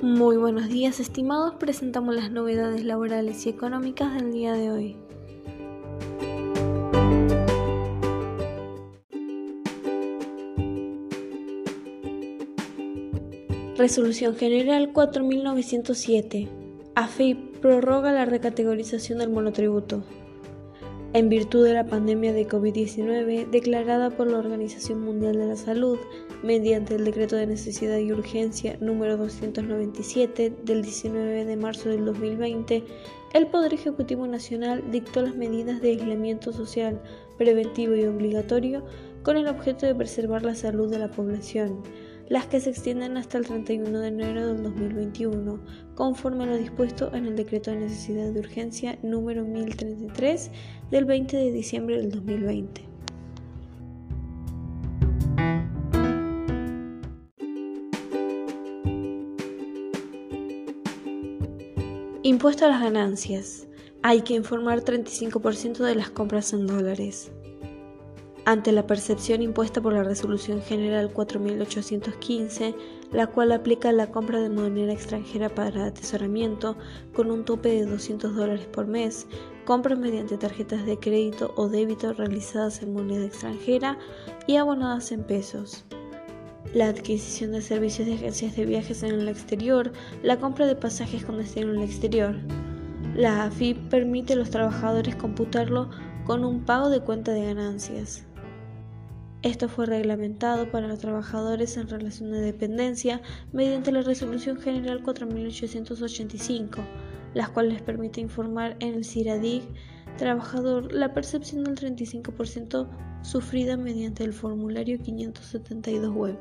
Muy buenos días estimados, presentamos las novedades laborales y económicas del día de hoy. Resolución General 4907. AFIP prorroga la recategorización del monotributo en virtud de la pandemia de COVID-19 declarada por la Organización Mundial de la Salud mediante el decreto de necesidad y urgencia número 297 del 19 de marzo del 2020, el Poder Ejecutivo Nacional dictó las medidas de aislamiento social preventivo y obligatorio con el objeto de preservar la salud de la población las que se extienden hasta el 31 de enero del 2021, conforme a lo dispuesto en el Decreto de Necesidad de Urgencia número 1033 del 20 de diciembre del 2020. Impuesto a las ganancias. Hay que informar 35% de las compras en dólares ante la percepción impuesta por la Resolución General 4815, la cual aplica la compra de moneda extranjera para atesoramiento con un tope de 200 dólares por mes, compras mediante tarjetas de crédito o débito realizadas en moneda extranjera y abonadas en pesos. La adquisición de servicios de agencias de viajes en el exterior, la compra de pasajes con destino en el exterior. La AFIP permite a los trabajadores computarlo con un pago de cuenta de ganancias. Esto fue reglamentado para los trabajadores en relación de dependencia mediante la Resolución General 4885, las cuales permite informar en el CIRADIG trabajador la percepción del 35% sufrida mediante el formulario 572 web.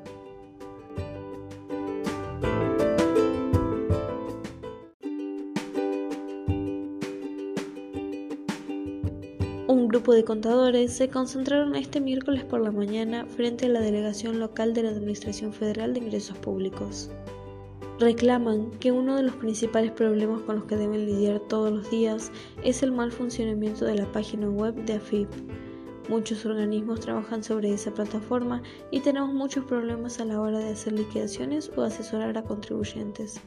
Un grupo de contadores se concentraron este miércoles por la mañana frente a la delegación local de la Administración Federal de Ingresos Públicos. Reclaman que uno de los principales problemas con los que deben lidiar todos los días es el mal funcionamiento de la página web de AFIP. Muchos organismos trabajan sobre esa plataforma y tenemos muchos problemas a la hora de hacer liquidaciones o asesorar a contribuyentes.